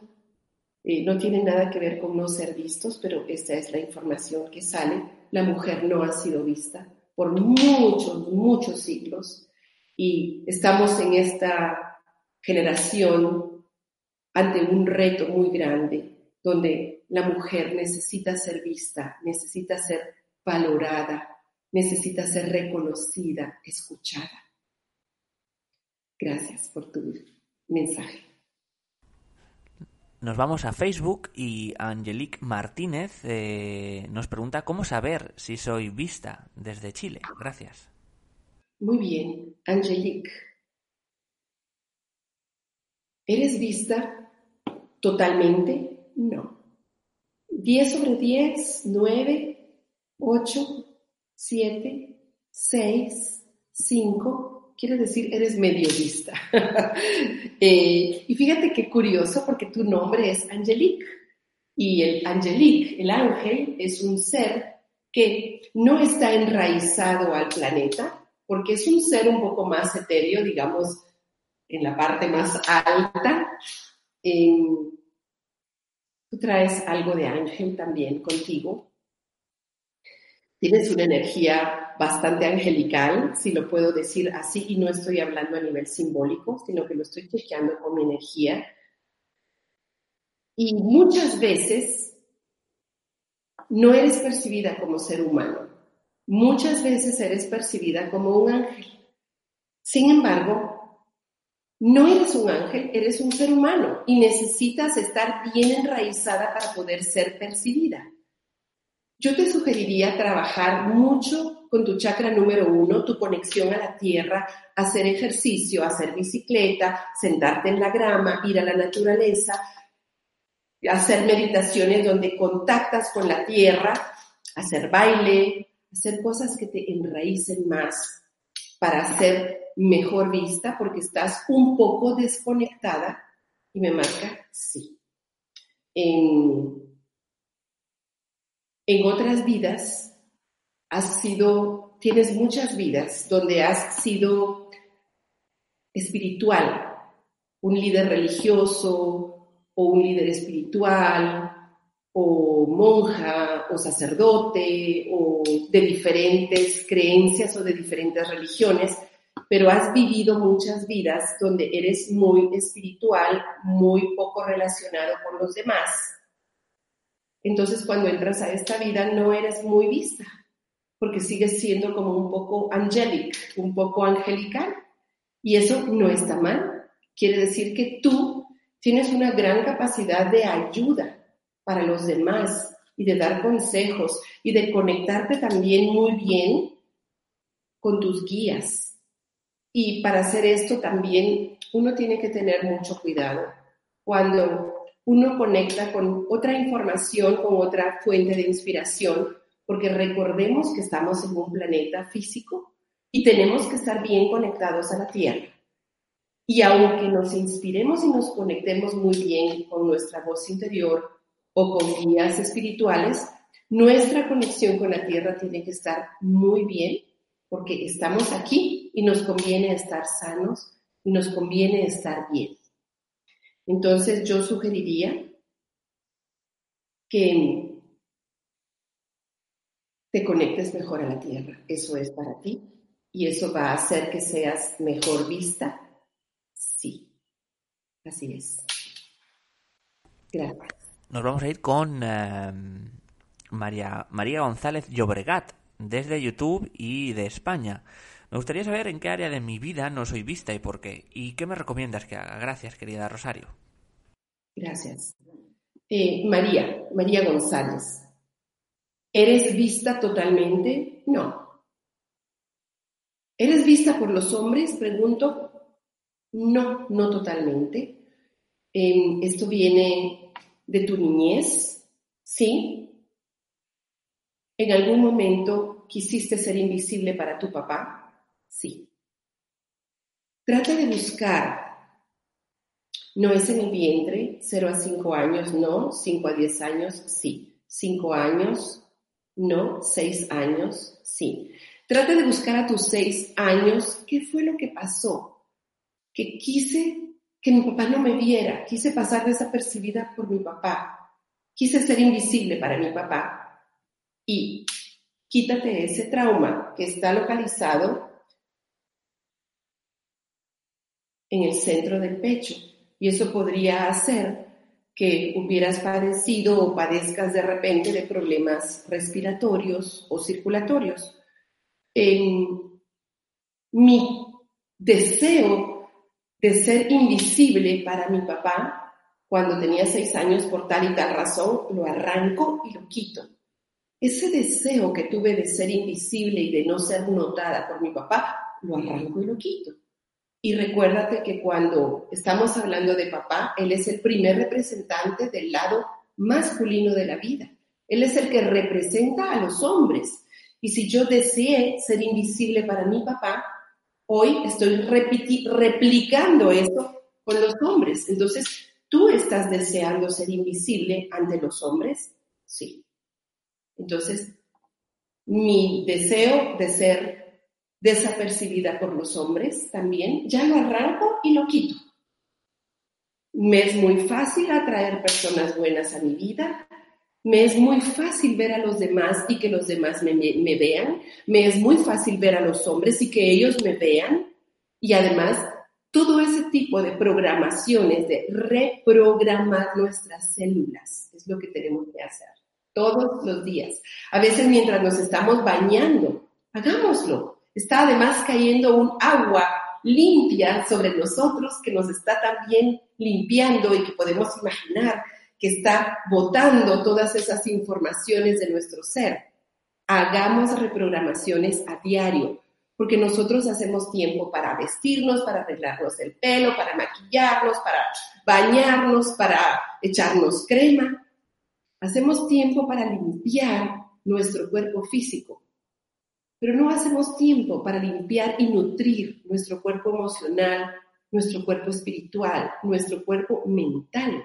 Eh, no tiene nada que ver con no ser vistos, pero esta es la información que sale. La mujer no ha sido vista por muchos, muchos siglos y estamos en esta generación ante un reto muy grande donde la mujer necesita ser vista, necesita ser valorada, necesita ser reconocida, escuchada. Gracias por tu mensaje. Nos vamos a Facebook y Angelique Martínez eh, nos pregunta cómo saber si soy vista desde Chile. Gracias. Muy bien, Angelique. ¿Eres vista totalmente? No. 10 sobre 10, 9, 8, 7, 6, 5, quiere decir eres mediodista. eh, y fíjate qué curioso porque tu nombre es Angelique. Y el Angelique, el ángel, es un ser que no está enraizado al planeta, porque es un ser un poco más etéreo, digamos, en la parte más alta. Tú traes algo de ángel también contigo. Tienes una energía bastante angelical, si lo puedo decir así, y no estoy hablando a nivel simbólico, sino que lo estoy chequeando con mi energía. Y muchas veces no eres percibida como ser humano. Muchas veces eres percibida como un ángel. Sin embargo, no eres un ángel, eres un ser humano y necesitas estar bien enraizada para poder ser percibida. Yo te sugeriría trabajar mucho con tu chakra número uno, tu conexión a la tierra, hacer ejercicio, hacer bicicleta, sentarte en la grama, ir a la naturaleza, hacer meditaciones donde contactas con la tierra, hacer baile, hacer cosas que te enraícen más para ser mejor vista porque estás un poco desconectada y me marca sí. En, en otras vidas has sido, tienes muchas vidas donde has sido espiritual, un líder religioso o un líder espiritual o monja o sacerdote o de diferentes creencias o de diferentes religiones, pero has vivido muchas vidas donde eres muy espiritual, muy poco relacionado con los demás entonces cuando entras a esta vida no eres muy vista, porque sigues siendo como un poco angelic, un poco angelical. Y eso no está mal. Quiere decir que tú tienes una gran capacidad de ayuda para los demás y de dar consejos y de conectarte también muy bien con tus guías. Y para hacer esto también uno tiene que tener mucho cuidado. Cuando uno conecta con otra información, con otra fuente de inspiración, porque recordemos que estamos en un planeta físico y tenemos que estar bien conectados a la Tierra. Y aunque nos inspiremos y nos conectemos muy bien con nuestra voz interior o con guías espirituales, nuestra conexión con la Tierra tiene que estar muy bien porque estamos aquí y nos conviene estar sanos y nos conviene estar bien. Entonces yo sugeriría que te conectes mejor a la tierra. Eso es para ti y eso va a hacer que seas mejor vista. Sí, así es. Gracias. Nos vamos a ir con em, María, María González Llobregat, desde YouTube y de España. Me gustaría saber en qué área de mi vida no soy vista y por qué. ¿Y qué me recomiendas que haga? Gracias, querida Rosario. Gracias. Eh, María, María González. ¿Eres vista totalmente? No. ¿Eres vista por los hombres? Pregunto. No, no totalmente. Em, esto viene de tu niñez, ¿sí? ¿En algún momento quisiste ser invisible para tu papá? Sí. Trata de buscar. No es en el vientre, 0 a 5 años, no, 5 a 10 años, sí. 5 años, no, 6 años, sí. Trata de buscar a tus 6 años qué fue lo que pasó. Que quise que mi papá no me viera, quise pasar desapercibida por mi papá, quise ser invisible para mi papá. Y quítate ese trauma que está localizado en el centro del pecho. Y eso podría hacer que hubieras padecido o padezcas de repente de problemas respiratorios o circulatorios. mi deseo de ser invisible para mi papá cuando tenía seis años por tal y tal razón, lo arranco y lo quito. Ese deseo que tuve de ser invisible y de no ser notada por mi papá, lo arranco y lo quito. Y recuérdate que cuando estamos hablando de papá, él es el primer representante del lado masculino de la vida. Él es el que representa a los hombres. Y si yo deseé ser invisible para mi papá, hoy estoy replicando eso con los hombres. Entonces, ¿tú estás deseando ser invisible ante los hombres? Sí. Entonces, mi deseo de ser desapercibida por los hombres también, ya lo arranco y lo quito. Me es muy fácil atraer personas buenas a mi vida, Me es muy fácil ver a los demás y que los demás me, vean. Me es muy fácil ver a los hombres y que ellos me vean. Y además, todo ese tipo de programaciones, de reprogramar nuestras células, es lo que tenemos que hacer todos los días. A veces mientras nos estamos bañando, hagámoslo. Está además cayendo un agua limpia sobre nosotros que nos está también limpiando y que podemos imaginar que está botando todas esas informaciones de nuestro ser. Hagamos reprogramaciones a diario, porque nosotros hacemos tiempo para vestirnos, para arreglarnos el pelo, para maquillarnos, para bañarnos, para echarnos crema. Hacemos tiempo para limpiar nuestro cuerpo físico, pero no hacemos tiempo para limpiar y nutrir nuestro cuerpo emocional, nuestro cuerpo espiritual, nuestro cuerpo mental.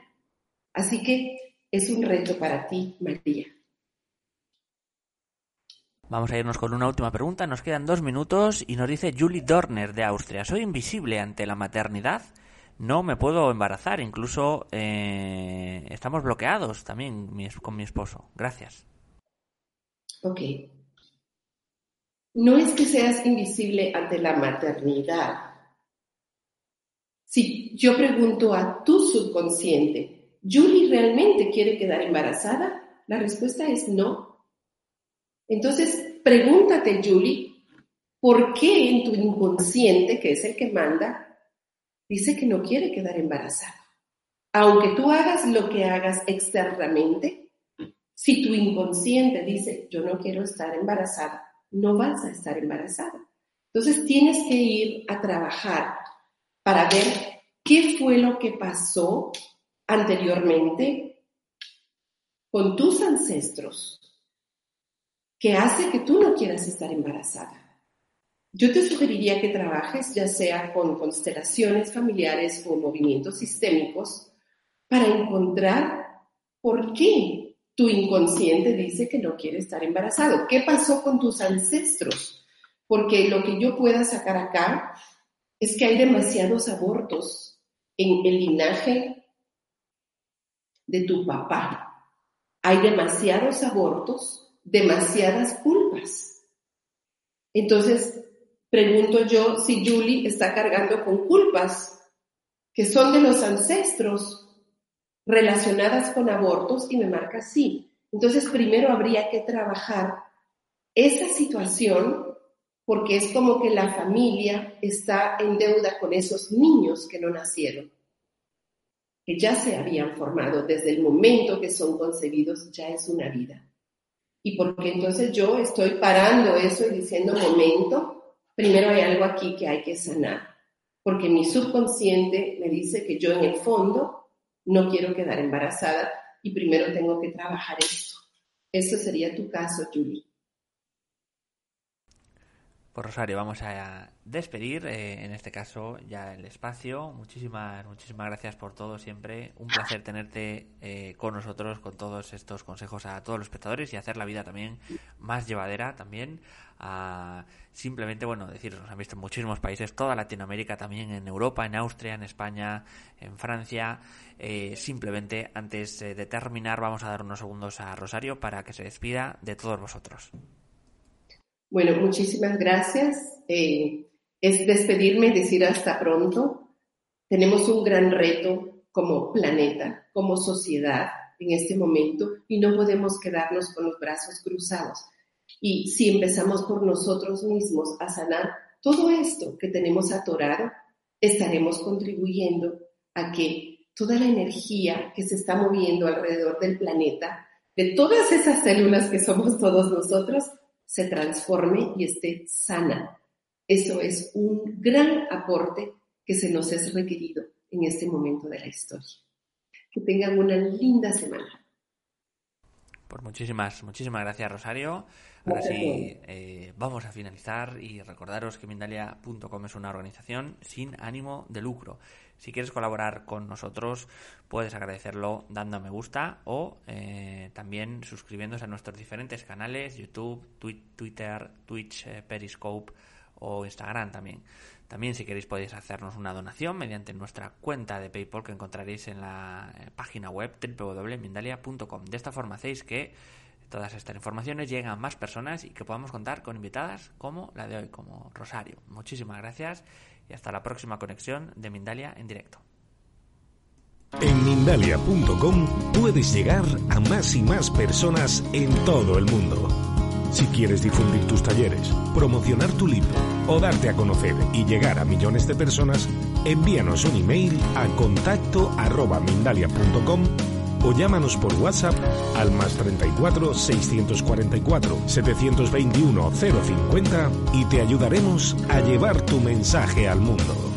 Así que es un reto para ti, María. Vamos a irnos con una última pregunta. Nos quedan dos minutos y nos dice Julie Dorner de Austria. ¿Soy invisible ante la maternidad? No me puedo embarazar. Incluso eh, estamos bloqueados también con mi esposo. Gracias. Ok no es que seas invisible ante la maternidad. Si yo pregunto a tu subconsciente, ¿Julie realmente quiere quedar embarazada? La respuesta es no. Entonces, pregúntate, Julie, ¿por qué en tu inconsciente, que es el que manda, dice que no quiere quedar embarazada? Aunque tú hagas lo que hagas externamente, si tu inconsciente dice, yo no quiero estar embarazada, no vas a estar embarazada. Entonces tienes que ir a trabajar para ver qué fue lo que pasó anteriormente con tus ancestros que hace que tú no quieras estar embarazada. Yo te sugeriría que trabajes ya sea con constelaciones familiares o movimientos sistémicos para encontrar por qué tu inconsciente dice que no quiere estar embarazado. ¿Qué pasó con tus ancestros? Porque lo que yo pueda sacar acá es que hay demasiados abortos en el linaje de tu papá. Hay demasiados abortos, demasiadas culpas. Entonces, pregunto yo si Julie está cargando con culpas que son de los ancestros relacionadas con abortos y me marca sí. Entonces, primero habría que trabajar esa situación porque es como que la familia está en deuda con esos niños que no nacieron, que ya se habían formado desde el momento que son concebidos, ya es una vida. Y porque entonces yo estoy parando eso y diciendo, momento, primero hay algo aquí que hay que sanar, porque mi subconsciente me dice que yo en el fondo no quiero quedar embarazada y primero tengo que trabajar esto. Eso sería tu caso, Julie. Pues Rosario, vamos a despedir eh, en este caso ya el espacio. Muchísimas, muchísimas gracias por todo siempre. Un placer tenerte eh, con nosotros con todos estos consejos a todos los espectadores y hacer la vida también más llevadera también. A simplemente, bueno, deciros, nos han visto en muchísimos países, toda Latinoamérica también, en Europa, en Austria, en España, en Francia. Eh, simplemente, antes de terminar, vamos a dar unos segundos a Rosario para que se despida de todos vosotros. Bueno, muchísimas gracias. Eh, es despedirme y decir hasta pronto. Tenemos un gran reto como planeta, como sociedad en este momento y no podemos quedarnos con los brazos cruzados. Y si empezamos por nosotros mismos a sanar todo esto que tenemos atorado, estaremos contribuyendo a que toda la energía que se está moviendo alrededor del planeta, de todas esas células que somos todos nosotros, se transforme y esté sana. Eso es un gran aporte que se nos es requerido en este momento de la historia. Que tengan una linda semana. Pues muchísimas, muchísimas gracias, Rosario. Ahora sí, eh, vamos a finalizar y recordaros que Mindalia.com es una organización sin ánimo de lucro. Si quieres colaborar con nosotros, puedes agradecerlo dando me gusta o eh, también suscribiéndose a nuestros diferentes canales, YouTube, Twitter, Twitch, eh, Periscope o Instagram también. También si queréis podéis hacernos una donación mediante nuestra cuenta de PayPal que encontraréis en la eh, página web www.mindalia.com. De esta forma hacéis que todas estas informaciones lleguen a más personas y que podamos contar con invitadas como la de hoy, como Rosario. Muchísimas gracias y hasta la próxima conexión de Mindalia en directo. En Mindalia.com puedes llegar a más y más personas en todo el mundo. Si quieres difundir tus talleres, promocionar tu libro o darte a conocer y llegar a millones de personas, envíanos un email a contacto o llámanos por WhatsApp al más 34 644 721 050 y te ayudaremos a llevar tu mensaje al mundo.